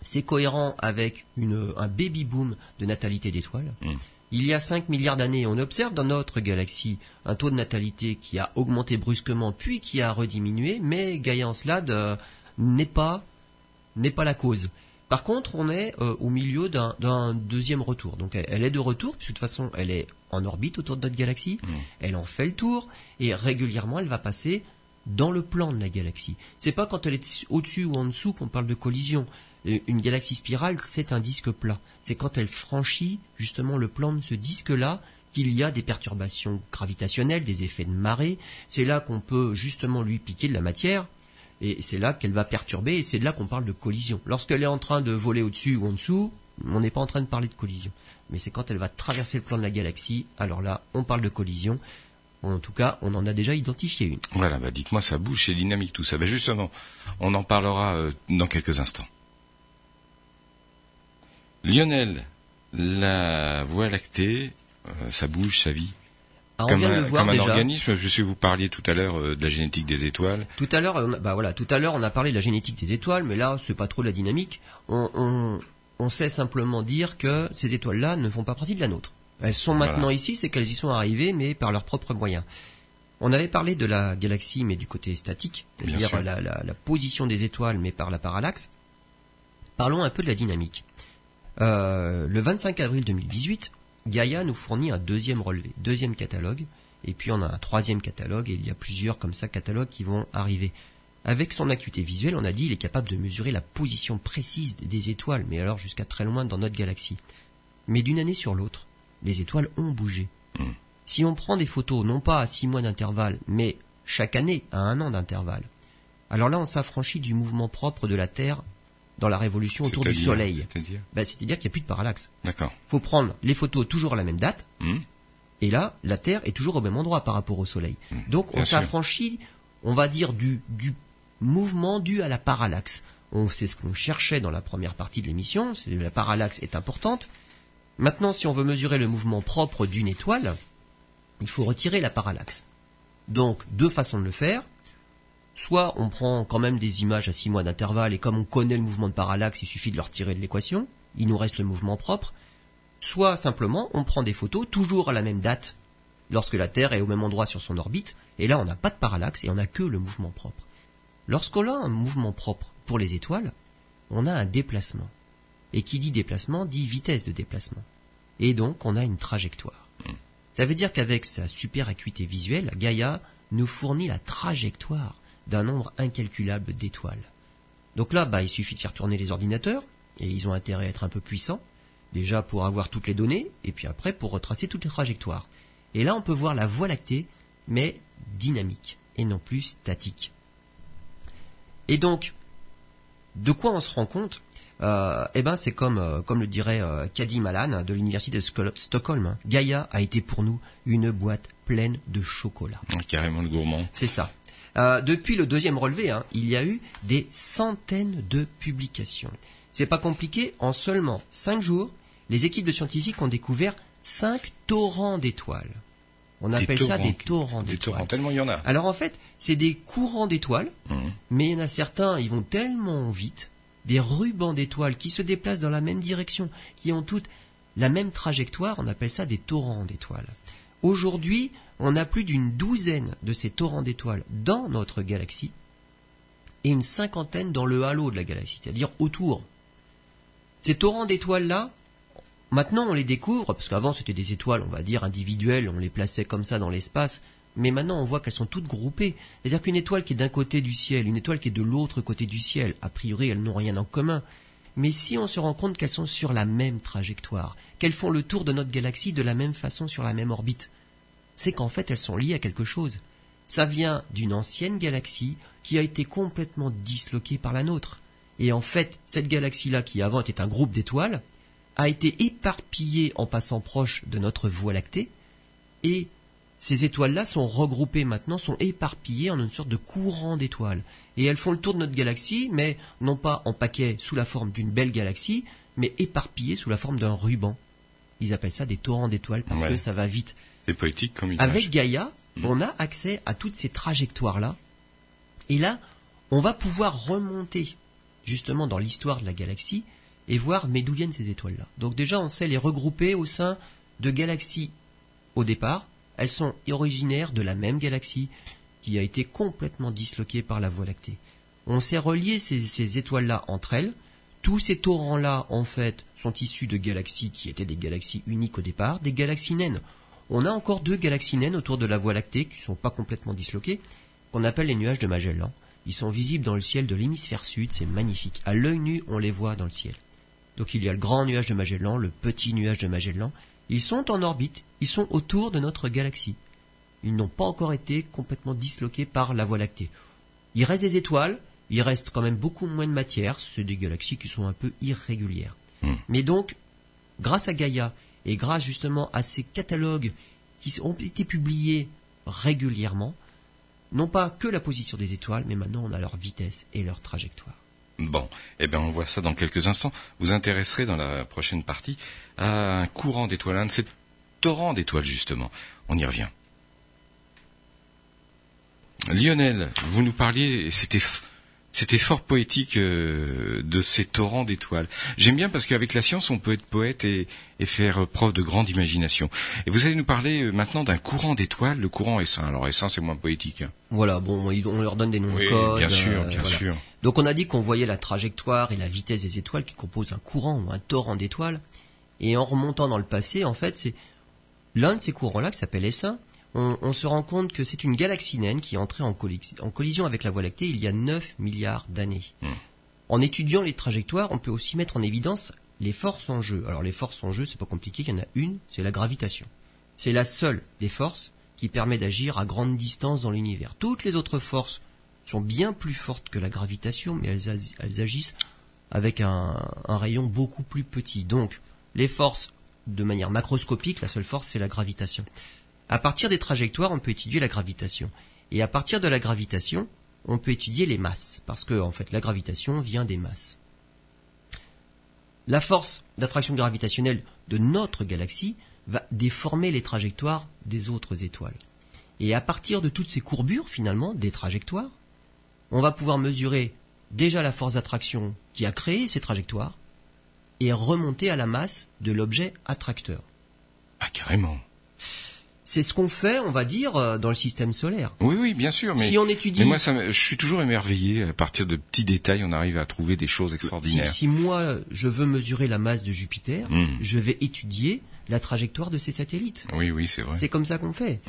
C'est cohérent avec un baby boom de natalité d'étoiles. Hmm. Il y a 5 milliards d'années, on observe dans notre galaxie un taux de natalité qui a augmenté brusquement puis qui a rediminué, mais Gaïa Encelade euh, n'est pas n'est pas la cause. Par contre, on est euh, au milieu d'un deuxième retour. Donc elle, est de retour, puisque de toute façon, elle est en orbite autour de notre galaxie, mmh. elle en fait le tour, et régulièrement, elle va passer dans le plan de la galaxie. C'est pas quand elle est au-dessus ou en dessous qu'on parle de collision une galaxie spirale, c'est un disque plat. C'est quand elle franchit justement le plan de ce disque-là qu'il y a des perturbations gravitationnelles, des effets de marée. C'est là qu'on peut justement lui piquer de la matière. Et c'est là qu'elle va perturber, et c'est là qu'on parle de collision. Lorsqu'elle est en train de voler au-dessus ou en dessous, on n'est pas en train de parler de collision. Mais c'est quand elle va traverser le plan de la galaxie, alors là, on parle de collision. En tout cas, on en a déjà identifié une. Voilà, bah dites-moi, ça bouge, c'est dynamique tout ça. Bah justement, on en parlera euh, dans quelques instants. Lionel, la Voie lactée, euh, ça bouge, ça vit. Ah, comme, un, comme un organisme, puisque vous parliez tout à l'heure euh, de la génétique des étoiles. Tout à l'heure, bah voilà, tout à l'heure on a parlé de la génétique des étoiles, mais là c'est pas trop la dynamique. On, sait simplement dire que ces étoiles-là ne font pas partie de la nôtre. Elles sont maintenant ici, c'est qu'elles y sont arrivées, mais par leurs propres moyens. On avait parlé de la galaxie, mais du côté statique, c'est-à-dire la, la position des étoiles, mais par la parallaxe. Parlons un peu de la dynamique. Euh, le 25 avril 2018, Gaia nous fournit un deuxième relevé, deuxième catalogue, et puis on a un troisième catalogue, et il y a plusieurs comme ça catalogues qui vont arriver. Avec son acuité visuelle, on a dit, il est capable de mesurer la position précise des étoiles, mais alors jusqu'à très loin dans notre galaxie. Mais d'une année sur l'autre, les étoiles ont bougé. Hmm. Si on prend des photos, non pas à six mois d'intervalle, mais chaque année à un an d'intervalle, alors là on s'affranchit du mouvement propre de la Terre dans la révolution autour du Soleil. C'est-à-dire C'est-à-dire qu'il n'y a plus de parallaxe. D'accord. faut prendre les photos toujours à la même date. Hmm. Et là, la Terre est toujours au même endroit par rapport au Soleil. Hmm. Donc on s'affranchit, on va dire, du, du mouvement dû à la parallaxe. On sait ce qu'on cherchait dans la première partie de l'émission, la parallaxe est importante. Maintenant, si on veut mesurer le mouvement propre d'une étoile, il faut retirer la parallaxe. Donc, deux façons de le faire soit on prend quand même des images à 6 mois d'intervalle et comme on connaît le mouvement de parallaxe, il suffit de le retirer de l'équation, il nous reste le mouvement propre, soit simplement on prend des photos toujours à la même date lorsque la Terre est au même endroit sur son orbite, et là on n'a pas de parallaxe et on n'a que le mouvement propre. Lorsqu'on a un mouvement propre pour les étoiles, on a un déplacement. Et qui dit déplacement dit vitesse de déplacement. Et donc on a une trajectoire. Hmm. Ça veut dire qu'avec sa super acuité visuelle, Gaïa nous fournit la trajectoire d'un nombre incalculable d'étoiles. Donc là, bah, il suffit de faire tourner les ordinateurs, et ils ont intérêt à être un peu puissants, déjà pour avoir toutes les données, et puis après pour retracer toutes les trajectoires. Et là, on peut voir la Voie lactée, mais dynamique, et non plus statique. Et donc, de quoi on se rend compte? Euh, Eh ben, c'est comme, euh, comme le dirait euh, Kadi Malan de l'université de Stockholm. Hein. Gaïa a été pour nous une boîte pleine de chocolat. Ah, carrément le gourmand. C'est ça. Euh, depuis le deuxième relevé, hein, il y a eu des centaines de publications. C'est pas compliqué. En seulement cinq jours, les équipes de scientifiques ont découvert cinq torrents d'étoiles. On appelle ça des torrents d'étoiles. tellement il y en a. Alors en fait, c'est des courants d'étoiles, mmh. mais il y en a certains, ils vont tellement vite, des rubans d'étoiles qui se déplacent dans la même direction, qui ont toutes la même trajectoire, on appelle ça des torrents d'étoiles. Aujourd'hui, on a plus d'une douzaine de ces torrents d'étoiles dans notre galaxie et une cinquantaine dans le halo de la galaxie, c'est-à-dire autour. Ces torrents d'étoiles-là, maintenant on les découvre, parce qu'avant c'était des étoiles, on va dire, individuelles, on les plaçait comme ça dans l'espace, mais maintenant on voit qu'elles sont toutes groupées. C'est-à-dire qu'une étoile qui est d'un côté du ciel, une étoile qui est de l'autre côté du ciel, a priori elles n'ont rien en commun. Mais si on se rend compte qu'elles sont sur la même trajectoire, qu'elles font le tour de notre galaxie de la même façon sur la même orbite, c'est qu'en fait elles sont liées à quelque chose. Ça vient d'une ancienne galaxie qui a été complètement disloquée par la nôtre. Et en fait, cette galaxie-là, qui avant était un groupe d'étoiles, a été éparpillée en passant proche de notre Voie lactée, et ces étoiles-là sont regroupées maintenant, sont éparpillées en une sorte de courant d'étoiles. Et elles font le tour de notre galaxie, mais non pas en paquet sous la forme d'une belle galaxie, mais éparpillées sous la forme d'un ruban. Ils appellent ça des torrents d'étoiles parce que ça va vite. C'est poétique comme Avec Gaïa, mm. on a accès à toutes ces trajectoires-là. Et là, on va pouvoir remonter justement dans l'histoire de la galaxie et voir mais d'où viennent ces étoiles-là. Donc déjà, on sait les regrouper au sein de galaxies au départ. Elles sont originaires de la même galaxie qui a été complètement disloquée par la Voie lactée. On sait relier ces, ces étoiles-là entre elles. Tous ces torrents-là, en fait, sont issus de galaxies qui étaient des galaxies uniques au départ, des galaxies naines. On a encore deux galaxies naines autour de la Voie lactée qui ne sont pas complètement disloquées, qu'on appelle les nuages de Magellan. Ils sont visibles dans le ciel de l'hémisphère sud, c'est magnifique. À l'œil nu, on les voit dans le ciel. Donc il y a le grand nuage de Magellan, le petit nuage de Magellan. Ils sont en orbite, ils sont autour de notre galaxie. Ils n'ont pas encore été complètement disloqués par la Voie lactée. Il reste des étoiles, il reste quand même beaucoup moins de matière, c'est des galaxies qui sont un peu irrégulières. Hmm. Mais donc, grâce à Gaïa et grâce justement à ces catalogues qui ont été publiés régulièrement, non pas que la position des étoiles, mais maintenant on a leur vitesse et leur trajectoire. Bon, eh bien on voit ça dans quelques instants. Vous intéresserez dans la prochaine partie à un courant d'étoiles, un de ces torrents d'étoiles justement. On y revient. Lionel, vous nous parliez, c'était c'était fort poétique euh, de ces torrents d'étoiles. J'aime bien parce qu'avec la science, on peut être poète et, faire preuve de grande imagination. Et vous allez nous parler euh, maintenant d'un courant d'étoiles, le courant S1. Alors S1, c'est moins poétique. Hein. Voilà, bon, on leur donne des noms de code. Bien sûr, bien euh, sûr. Donc on a dit qu'on voyait la trajectoire et la vitesse des étoiles qui composent un courant ou un torrent d'étoiles. Et en remontant dans le passé, en fait, c'est l'un de ces courants-là qui s'appelle S1 on, se rend compte que c'est une galaxie naine qui est entrée en, collision avec la Voie lactée il y a 9 milliards d'années. Hmm. En étudiant les trajectoires, on peut aussi mettre en évidence les forces en jeu. Alors les forces en jeu, c'est pas compliqué, il y en a une, c'est la gravitation. C'est la seule des forces qui permet d'agir à grande distance dans l'univers. Toutes les autres forces sont bien plus fortes que la gravitation, mais elles, agissent avec un, un, rayon beaucoup plus petit. Donc, les forces, de manière macroscopique, la seule force, c'est la gravitation. À partir des trajectoires, on peut étudier la gravitation. Et à partir de la gravitation, on peut étudier les masses, parce que en fait la gravitation vient des masses. La force d'attraction gravitationnelle de notre galaxie va déformer les trajectoires des autres étoiles. Et à partir de toutes ces courbures finalement des trajectoires, on va pouvoir mesurer déjà la force d'attraction qui a créé ces trajectoires et remonter à la masse de l'objet attracteur. Ah carrément c'est ce qu'on fait, on va dire, euh, dans le système solaire. Oui, oui, bien sûr. Mais, si on étudie... mais moi, ça, je suis toujours émerveillé. À partir de petits détails, on arrive à trouver des choses extraordinaires. Si, moi, je veux mesurer la masse de Jupiter, hmm. je vais étudier la trajectoire de ces satellites. Oui, oui, c'est vrai. C'est comme ça qu'on fait.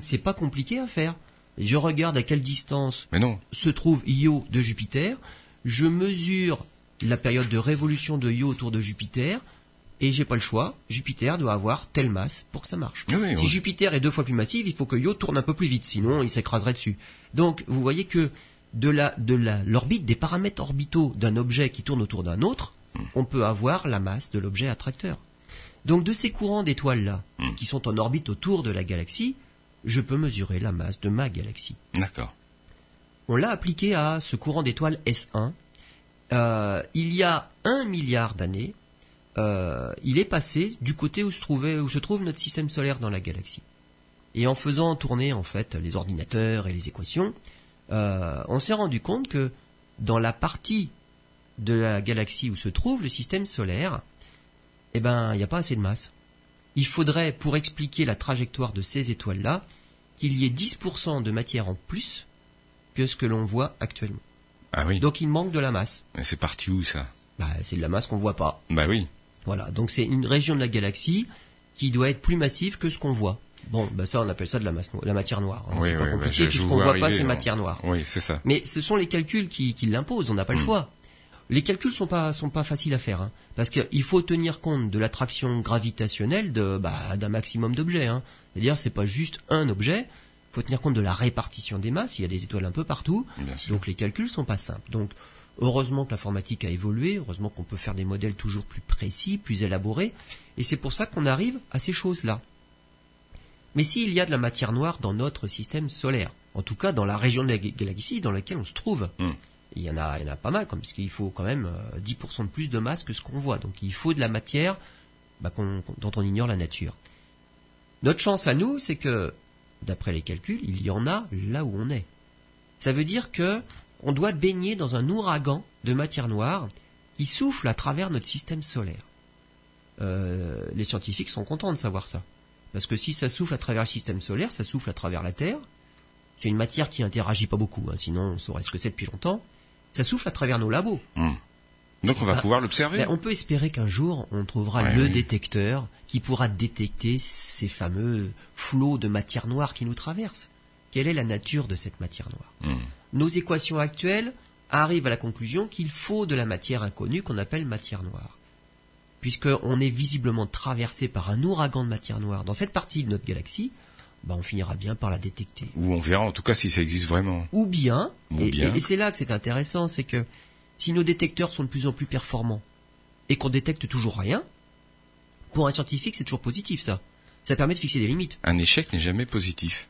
C'est pas compliqué à faire. Je regarde à quelle distance se trouve Io de Jupiter. Je mesure la période de révolution de Io autour de Jupiter et j'ai pas le choix. Jupiter doit avoir telle masse pour que ça marche. si Jupiter est deux fois plus massif, il faut que Io tourne un peu plus vite, sinon il s'écraserait dessus. Donc vous voyez que de la de l'orbite, des paramètres orbitaux d'un objet qui tourne autour d'un autre, hmm. on peut avoir la masse de l'objet attracteur. Donc de ces courants d'étoiles là, hmm. qui sont en orbite autour de la galaxie, je peux mesurer la masse de ma galaxie. D'accord. On l'a appliqué à ce courant d'étoiles S1. Euh, il y a un milliard d'années, euh, il est passé du côté où se, trouvait, où se trouve notre système solaire dans la galaxie. Et en faisant tourner en fait les ordinateurs et les équations, euh, on s'est rendu compte que dans la partie de la galaxie où se trouve le système solaire, eh ben, il n'y a pas assez de masse. Il faudrait, pour expliquer la trajectoire de ces étoiles-là, qu'il y ait 10% de matière en plus que ce que l'on voit actuellement. Ah oui. Donc il manque de la masse. Mais c'est parti où ça? Bah c'est de la masse qu'on voit pas. Bah oui. Voilà, donc c'est une région de la galaxie qui doit être plus massive que ce qu'on voit. Bon, bah ça on appelle ça de la, masse la matière noire. Hein. Oui, c'est pas compliqué, bah, tout ce qu'on voit pas c'est matière noire. Oui, c'est ça. Mais ce sont les calculs qui, qui l'imposent, on n'a pas le hmm. choix. Les calculs sont pas sont pas faciles à faire, hein, parce qu'il faut tenir compte de l'attraction gravitationnelle de bah, d'un maximum d'objets. Hein. C'est-à-dire c'est pas juste un objet. Il faut tenir compte de la répartition des masses. Il y a des étoiles un peu partout, donc les calculs sont pas simples. Donc heureusement que l'informatique a évolué, heureusement qu'on peut faire des modèles toujours plus précis, plus élaborés, et c'est pour ça qu'on arrive à ces choses-là. Mais s'il y a de la matière noire dans notre système solaire, en tout cas dans la région de la galaxie dans laquelle on se trouve, hmm il y en a, il y en a pas mal, comme parce qu'il faut quand même 10% euh, de plus de masse que ce qu'on voit. Donc il faut de la matière bah, dont on ignore la nature. Notre chance à nous, c'est que, d'après les calculs, il y en a là où on est. Ça veut dire que on doit baigner dans un ouragan de matière noire qui souffle à travers notre système solaire. Euh, les scientifiques sont contents de savoir ça. Parce que si ça souffle à travers le système solaire, ça souffle à travers la Terre. C'est une matière qui interagit pas beaucoup, hein, sinon on saurait ce que c'est depuis longtemps ça souffle à travers nos labos. Hmm. Donc on va bah, pouvoir l'observer. Ben, on peut espérer qu'un jour on trouvera le détecteur qui pourra détecter ces fameux flots de matière noire qui nous traversent. Quelle est la nature de cette matière noire? Hmm. Nos équations actuelles arrivent à la conclusion qu'il faut de la matière inconnue qu'on appelle matière noire. Puisqu'on est visiblement traversé par un ouragan de matière noire dans cette partie de notre galaxie, bah, on finira bien par la détecter. Ou on verra en tout cas si ça existe vraiment. Ou bien, et, c'est là que c'est intéressant, c'est que si nos détecteurs sont de plus en plus performants et qu'on détecte toujours rien, pour un scientifique c'est toujours positif ça. Ça permet de fixer des limites. Un échec n'est jamais positif.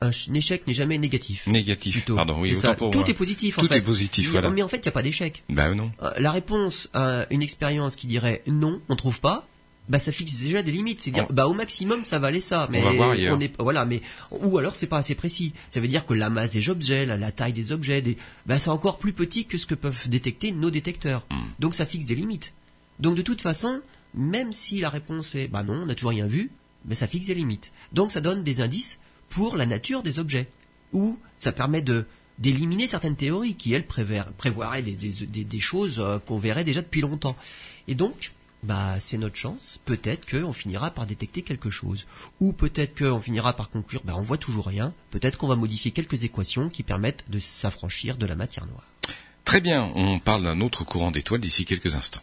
Un, échec n'est jamais négatif. Négatif, pardon. Oui, ça. Tout est positif. En Tout est positif. Voilà. Mais en fait, il n'y a pas d'échec. Ben non. Euh, la réponse à une expérience qui dirait non, on trouve pas, bah ça fixe déjà des limites. C'est dire bah au maximum ça valait ça, mais on, est voilà, mais ou alors c'est pas assez précis. Ça veut dire que la masse des objets, la, taille des objets, des, bah c'est encore plus petit que ce que peuvent détecter nos détecteurs. Hmm. Donc ça fixe des limites. Donc de toute façon, même si la réponse est bah non, on n'a toujours rien vu, bah ça fixe des limites. Donc ça donne des indices pour la nature des objets. Ou ça permet de d'éliminer certaines théories qui elles prévoiraient des, choses euh, qu'on verrait déjà depuis longtemps. Et donc bah c'est notre chance. Peut-être qu'on finira par détecter quelque chose, ou peut-être qu'on finira par conclure, bah on voit toujours rien. Peut-être qu'on va modifier quelques équations qui permettent de s'affranchir de la matière noire. Très bien, on parle d'un autre courant d'étoiles d'ici quelques instants.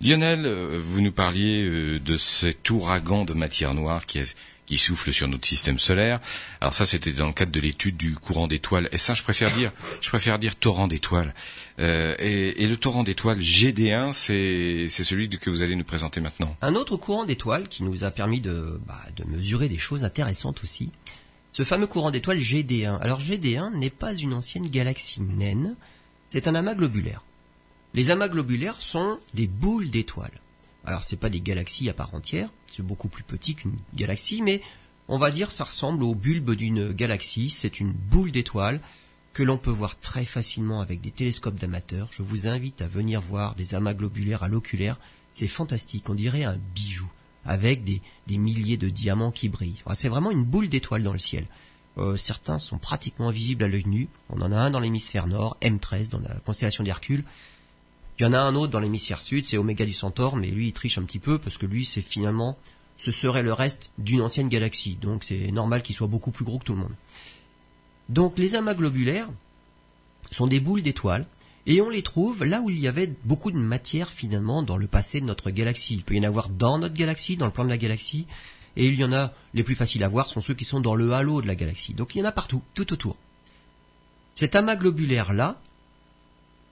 Lionel, euh, vous nous parliez euh, de cet ouragan de matière noire qui souffle sur notre système solaire. Alors ça, c'était dans le cadre de l'étude du courant d'étoiles. Et ça, je préfère dire, je préfère dire torrent d'étoiles. Euh, et, le torrent d'étoiles GD1, c'est celui que vous allez nous présenter maintenant. Un autre courant d'étoiles qui nous a permis de, bah, de mesurer des choses intéressantes aussi. Ce fameux courant d'étoiles GD1. Alors GD1 n'est pas une ancienne galaxie naine, c'est un amas globulaire. Les amas globulaires sont des boules d'étoiles. Alors c'est pas des galaxies à part entière, c'est beaucoup plus petit qu'une galaxie, mais on va dire ça ressemble au bulbe d'une galaxie, c'est une boule d'étoiles que l'on peut voir très facilement avec des télescopes d'amateurs. Je vous invite à venir voir des amas globulaires à l'oculaire, c'est fantastique, on dirait un bijou, avec des, milliers de diamants qui brillent. c'est vraiment une boule d'étoiles dans le ciel. Euh, certains sont pratiquement invisibles à l'œil nu. On en a un dans l'hémisphère nord, M13, dans la constellation d'Hercule. Il y en a un autre dans l'hémisphère sud, c'est Oméga du Centaure, mais lui il triche un petit peu parce que lui c'est finalement ce serait le reste d'une ancienne galaxie, donc c'est normal qu'il soit beaucoup plus gros que tout le monde. Donc les amas globulaires sont des boules d'étoiles et on les trouve là où il y avait beaucoup de matière finalement dans le passé de notre galaxie. Il peut y en avoir dans notre galaxie, dans le plan de la galaxie, et il y en a, les plus faciles à voir sont ceux qui sont dans le halo de la galaxie. Donc il y en a partout, tout autour. Cet amas globulaire là,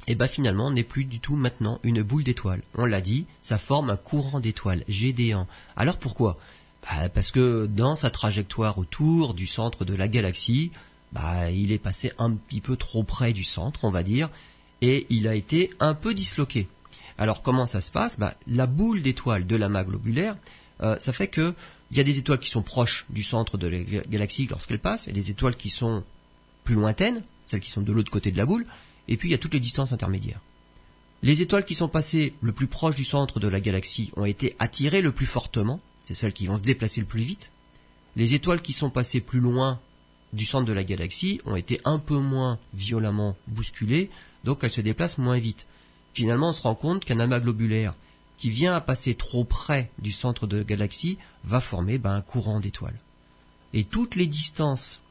et eh ben finalement n'est plus du tout maintenant une boule d'étoiles. On l'a dit, ça forme un courant d'étoiles, GD1. Alors pourquoi? Bah, Parce que dans sa trajectoire autour du centre de la galaxie, bah, il est passé un petit peu trop près du centre, on va dire, et il a été un peu disloqué. Alors comment ça se passe? Bah, La boule d'étoiles de l'amas globulaire, euh, ça fait que il y a des étoiles qui sont proches du centre de la galaxie lorsqu'elles passent, et des étoiles qui sont plus lointaines, celles qui sont de l'autre côté de la boule, et puis il y a toutes les distances intermédiaires. Les étoiles qui sont passées le plus proche du centre de la galaxie ont été attirées le plus fortement, c'est celles qui vont se déplacer le plus vite. Les étoiles qui sont passées plus loin du centre de la galaxie ont été un peu moins violemment bousculées, donc elles se déplacent moins vite. Finalement, on se rend compte qu'un amas globulaire qui vient à passer trop près du centre de la galaxie va former ben, un courant d'étoiles. Et toutes les distances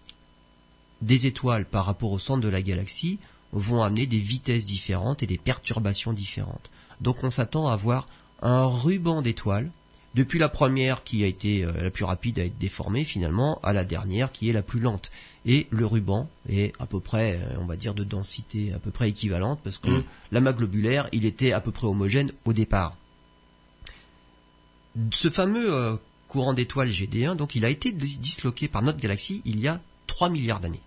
des étoiles par rapport au centre de la galaxie vont amener des vitesses différentes et des perturbations différentes. Donc on s'attend à avoir un ruban d'étoiles, depuis la première qui a été euh, la plus rapide à être déformée finalement, à la dernière qui est la plus lente. Et le ruban est à peu près, euh, on va dire, de densité à peu près équivalente, parce que mmh. l'amas globulaire, il était à peu près homogène au départ. Ce fameux euh, courant d'étoiles GD1, donc il a été disloqué par notre galaxie il y a 3 milliards d'années.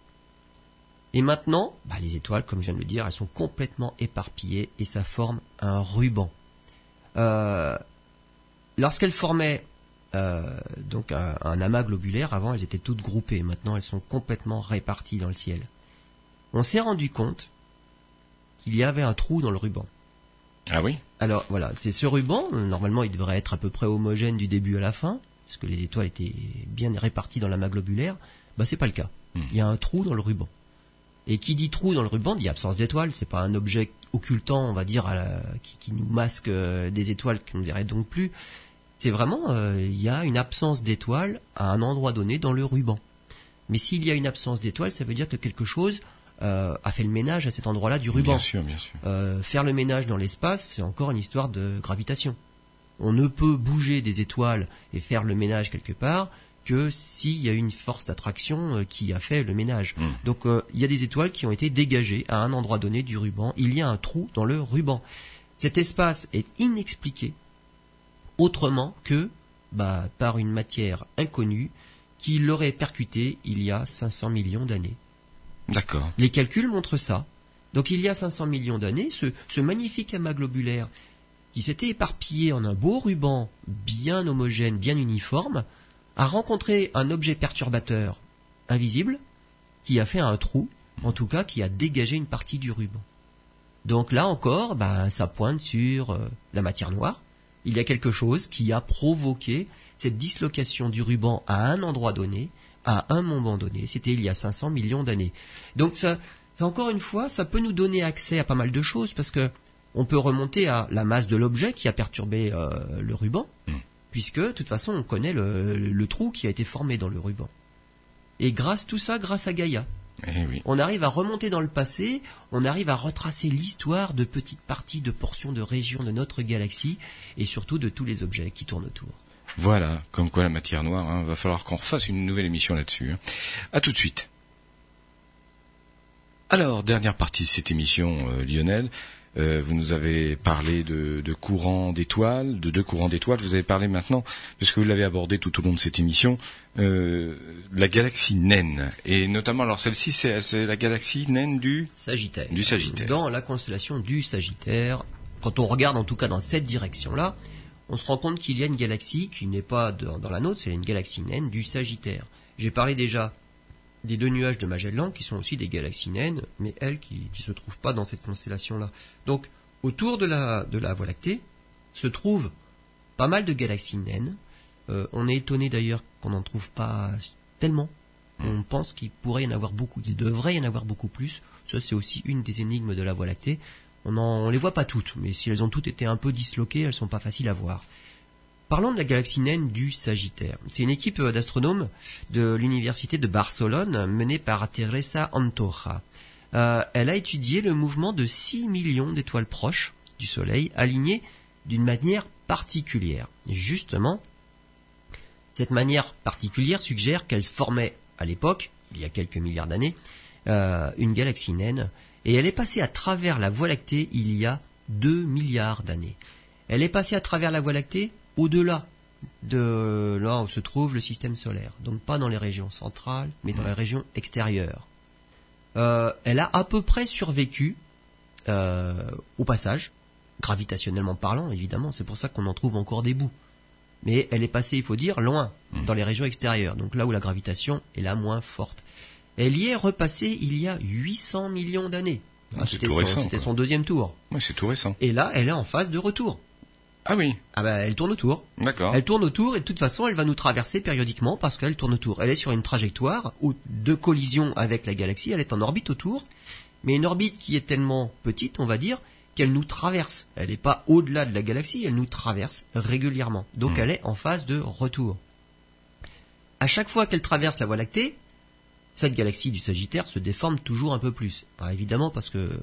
Et maintenant, bah, les étoiles, comme je viens de le dire, elles sont complètement éparpillées et ça forme un ruban. Euh, lorsqu'elles formaient euh, donc un, amas globulaire, avant elles étaient toutes groupées, maintenant elles sont complètement réparties dans le ciel. On s'est rendu compte qu'il y avait un trou dans le ruban. Ah oui? Alors voilà, c'est ce ruban, normalement il devrait être à peu près homogène du début à la fin, puisque les étoiles étaient bien réparties dans l'amas globulaire, bah c'est pas le cas. Hmm. Il y a un trou dans le ruban. Et qui dit trou dans le ruban dit absence d'étoiles. C'est pas un objet occultant, on va dire, qui, nous masque euh, des étoiles qu'on ne verrait donc plus. C'est vraiment, euh, il y a une absence d'étoiles à un endroit donné dans le ruban. Mais s'il y a une absence d'étoiles, ça veut dire que quelque chose euh, a fait le ménage à cet endroit-là du ruban. Bien sûr, bien sûr. faire le ménage dans l'espace, c'est encore une histoire de gravitation. On ne peut bouger des étoiles et faire le ménage quelque part que s'il y a une force d'attraction euh, qui a fait le ménage. Hmm. Donc euh, il y a des étoiles qui ont été dégagées à un endroit donné du ruban. Il y a un trou dans le ruban. Cet espace est inexpliqué autrement que bah, par une matière inconnue qui l'aurait percuté il y a 500 millions d'années. D'accord. Les calculs montrent ça. Donc il y a 500 millions d'années, ce, ce magnifique amas globulaire qui s'était éparpillé en un beau ruban bien homogène, bien uniforme, a rencontré un objet perturbateur invisible qui a fait un trou, en tout cas qui a dégagé une partie du ruban. Donc là encore, bah, ça pointe sur euh, la matière noire. Il y a quelque chose qui a provoqué cette dislocation du ruban à un endroit donné, à un moment donné. C'était il y a 500 millions d'années. Donc ça, encore une fois, ça peut nous donner accès à pas mal de choses parce que on peut remonter à la masse de l'objet qui a perturbé euh, le ruban. Hmm puisque de toute façon on connaît le, trou qui a été formé dans le ruban. Et grâce tout ça, grâce à Gaïa. Eh on arrive à remonter dans le passé, on arrive à retracer l'histoire de petites parties, de portions de régions de notre galaxie, et surtout de tous les objets qui tournent autour. Voilà, comme quoi la matière noire, hein, va falloir qu'on refasse une nouvelle émission là-dessus. Hein. À tout de suite. Alors, dernière partie de cette émission, euh, Lionel. Euh, vous nous avez parlé de, de courants d'étoiles, de deux courants d'étoiles. Vous avez parlé maintenant, parce que vous l'avez abordé tout au long de cette émission, euh, la galaxie naine. Et notamment, alors celle-ci, c'est la galaxie naine du Sagittaire. Du Sagittaire. Dans la constellation du Sagittaire, quand on regarde en tout cas dans cette direction-là, on se rend compte qu'il y a une galaxie qui n'est pas dans la nôtre, c'est une galaxie naine du Sagittaire. J'ai parlé déjà des deux nuages de Magellan qui sont aussi des galaxies naines, mais elles qui ne se trouvent pas dans cette constellation-là. Donc, autour de la, de la Voie lactée se trouvent pas mal de galaxies naines. Euh, on est étonné d'ailleurs qu'on n'en trouve pas tellement. Hmm. On pense qu'il pourrait y en avoir beaucoup, qu'il devrait y en avoir beaucoup plus. Ça, c'est aussi une des énigmes de la Voie lactée. On, en, les voit pas toutes, mais si elles ont toutes été un peu disloquées, elles sont pas faciles à voir. Parlons de la galaxie naine du Sagittaire. C'est une équipe d'astronomes de l'université de Barcelone menée par Teresa Antoja. Euh, elle a étudié le mouvement de 6 millions d'étoiles proches du Soleil alignées d'une manière particulière. Justement, cette manière particulière suggère qu'elle formait à l'époque, il y a quelques milliards d'années, euh, une galaxie naine, et elle est passée à travers la Voie lactée il y a 2 milliards d'années. Elle est passée à travers la Voie lactée au-delà de là où se trouve le système solaire. Donc pas dans les régions centrales, mais dans les régions extérieures. Euh, elle a à peu près survécu euh, au passage, gravitationnellement parlant, évidemment. C'est pour ça qu'on en trouve encore des bouts. Mais elle est passée, il faut dire, loin, hmm. dans les régions extérieures, donc là où la gravitation est la moins forte. Elle y est repassée il y a 800 millions d'années. Ah, c'était son, son, deuxième tour. Oui, c'est tout récent. Et là, elle est en phase de retour. Ah oui. Ah bah elle tourne autour. D'accord. Elle tourne autour et de toute façon elle va nous traverser périodiquement parce qu'elle tourne autour. Elle est sur une trajectoire de collision avec la galaxie, elle est en orbite autour, mais une orbite qui est tellement petite, on va dire, qu'elle nous traverse. Elle n'est pas au-delà de la galaxie, elle nous traverse régulièrement. Donc hmm. elle est en phase de retour. À chaque fois qu'elle traverse la Voie lactée, cette galaxie du Sagittaire se déforme toujours un peu plus. évidemment parce que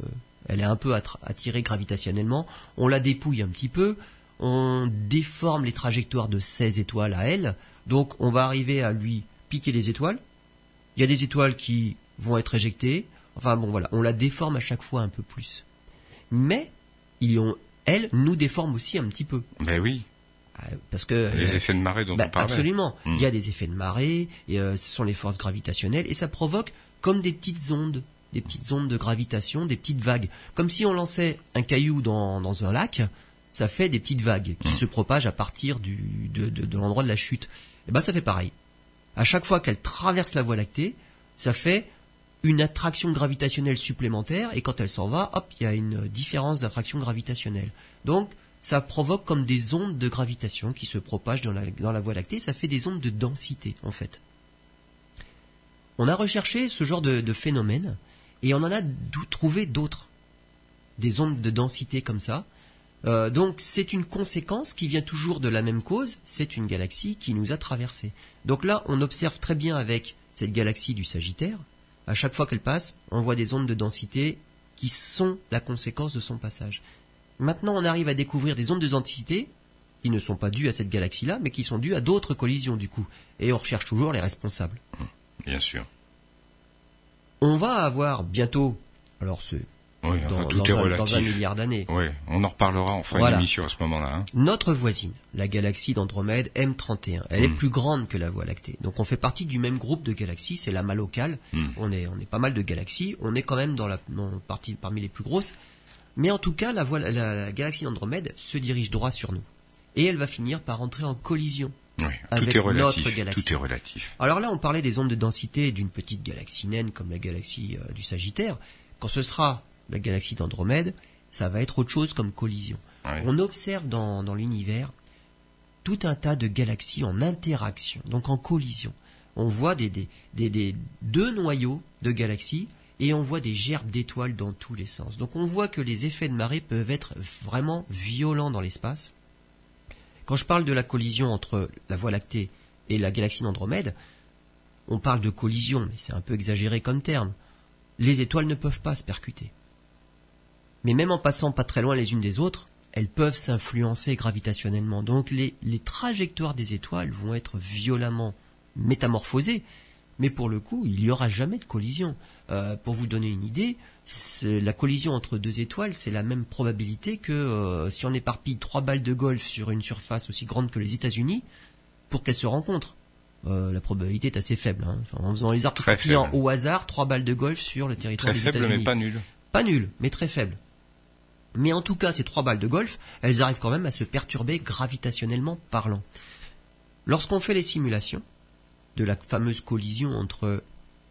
elle est un peu attirée gravitationnellement, on la dépouille un petit peu, on déforme les trajectoires de 16 étoiles à elle, donc on va arriver à lui piquer des étoiles. Il y a des étoiles qui vont être éjectées. Enfin bon voilà, on la déforme à chaque fois un peu plus. Mais ils ont, elle nous déforme aussi un petit peu. Ben oui. Ah, parce que les effets de marée dont bah, on parlait. Absolument. Hmm. Il y a des effets de marée, et, euh, ce sont les forces gravitationnelles, et ça provoque comme des petites ondes, des petites ondes de gravitation, des petites vagues, comme si on lançait un caillou dans, dans un lac ça fait des petites vagues qui mmh. se propagent à partir du, de, de, l'endroit de la chute. Et eh ben ça fait pareil. À chaque fois qu'elle traverse la Voie lactée, ça fait une attraction gravitationnelle supplémentaire et quand elle s'en va, hop, il y a une différence d'attraction gravitationnelle. Donc ça provoque comme des ondes de gravitation qui se propagent dans la, dans la Voie lactée, ça fait des ondes de densité en fait. On a recherché ce genre de, de phénomène et on en a trouvé d'autres. Des ondes de densité comme ça, euh, donc c'est une conséquence qui vient toujours de la même cause, c'est une galaxie qui nous a traversé. Donc là, on observe très bien avec cette galaxie du Sagittaire, à chaque fois qu'elle passe, on voit des ondes de densité qui sont la conséquence de son passage. Maintenant, on arrive à découvrir des ondes de densité qui ne sont pas dues à cette galaxie-là, mais qui sont dues à d'autres collisions du coup. Et on recherche toujours les responsables. Bien sûr. On va avoir bientôt, alors ce oui, enfin, tout est relatif. dans un milliard d'années. Oui, on en reparlera, on fera une émission à ce moment-là. Hein. Notre voisine, la galaxie d'Andromède M31, elle est hmm. plus grande que la Voie lactée. Donc on fait partie du même groupe de galaxies, c'est l'amas local. Hmm. On est on est pas mal de galaxies, on est quand même dans la partie parmi les plus grosses. Mais en tout cas, la, voie, la, galaxie d'Andromède se dirige droit sur nous. Et elle va finir par entrer en collision oui, avec tout est relatif, notre galaxie. Tout est relatif. Alors là, on parlait des ondes de densité d'une petite galaxie naine comme la galaxie euh, du Sagittaire. Quand ce sera la galaxie d'Andromède, ça va être autre chose comme collision. On observe dans, l'univers tout un tas de galaxies en interaction, donc en collision. On voit des, des, deux noyaux de galaxies et on voit des gerbes d'étoiles dans tous les sens. Donc on voit que les effets de marée peuvent être vraiment violents dans l'espace. Quand je parle de la collision entre la Voie lactée et la galaxie d'Andromède, on parle de collision, mais c'est un peu exagéré comme terme. Les étoiles ne peuvent pas se percuter. Mais même en passant pas très loin les unes des autres, elles peuvent s'influencer gravitationnellement. Donc les, trajectoires des étoiles vont être violemment métamorphosées, mais pour le coup, il n'y aura jamais de collision. Euh, pour vous donner une idée, la collision entre deux étoiles, c'est la même probabilité que euh, si on éparpille trois balles de golf sur une surface aussi grande que les États-Unis, pour qu'elles se rencontrent. Euh, la probabilité est assez faible. Hein. En faisant les arcs au hasard, trois balles de golf sur le territoire des États-Unis. mais pas nul. Pas nul, mais très faible. Mais en tout cas, ces trois balles de golf, elles arrivent quand même à se perturber gravitationnellement parlant. Lorsqu'on fait les simulations de la fameuse collision entre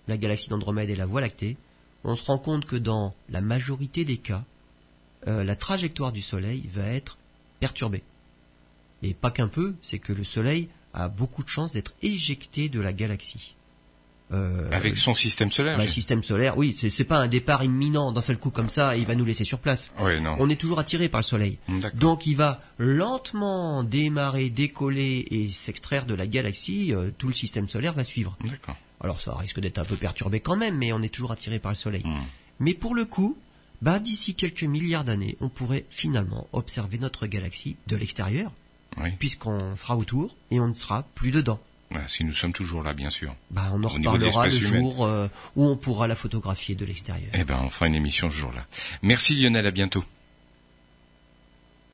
la galaxie d'Andromède et la Voie lactée, on se rend compte que dans la majorité des cas, euh, la trajectoire du Soleil va être perturbée. Et pas qu'un peu, c'est que le Soleil a beaucoup de chances d'être éjecté de la galaxie. Euh, Avec son système solaire. Bah, système solaire, oui, c'est pas un départ imminent d'un seul coup comme ça, il va nous laisser sur place. non. On est toujours attiré par le Soleil. Donc il va lentement démarrer, décoller et s'extraire de la galaxie. Euh, tout le système solaire va suivre. D'accord. Alors ça risque d'être un peu perturbé quand même, mais on est toujours attiré par le Soleil. Hmm. Mais pour le coup, bah d'ici quelques milliards d'années, on pourrait finalement observer notre galaxie de l'extérieur, puisqu'on sera autour et on ne sera plus dedans si nous sommes toujours là, bien sûr. Bah, on en reparlera le jour euh, où on pourra la photographier de l'extérieur. Eh ben, on fera une émission ce jour-là. Merci Lionel, à bientôt.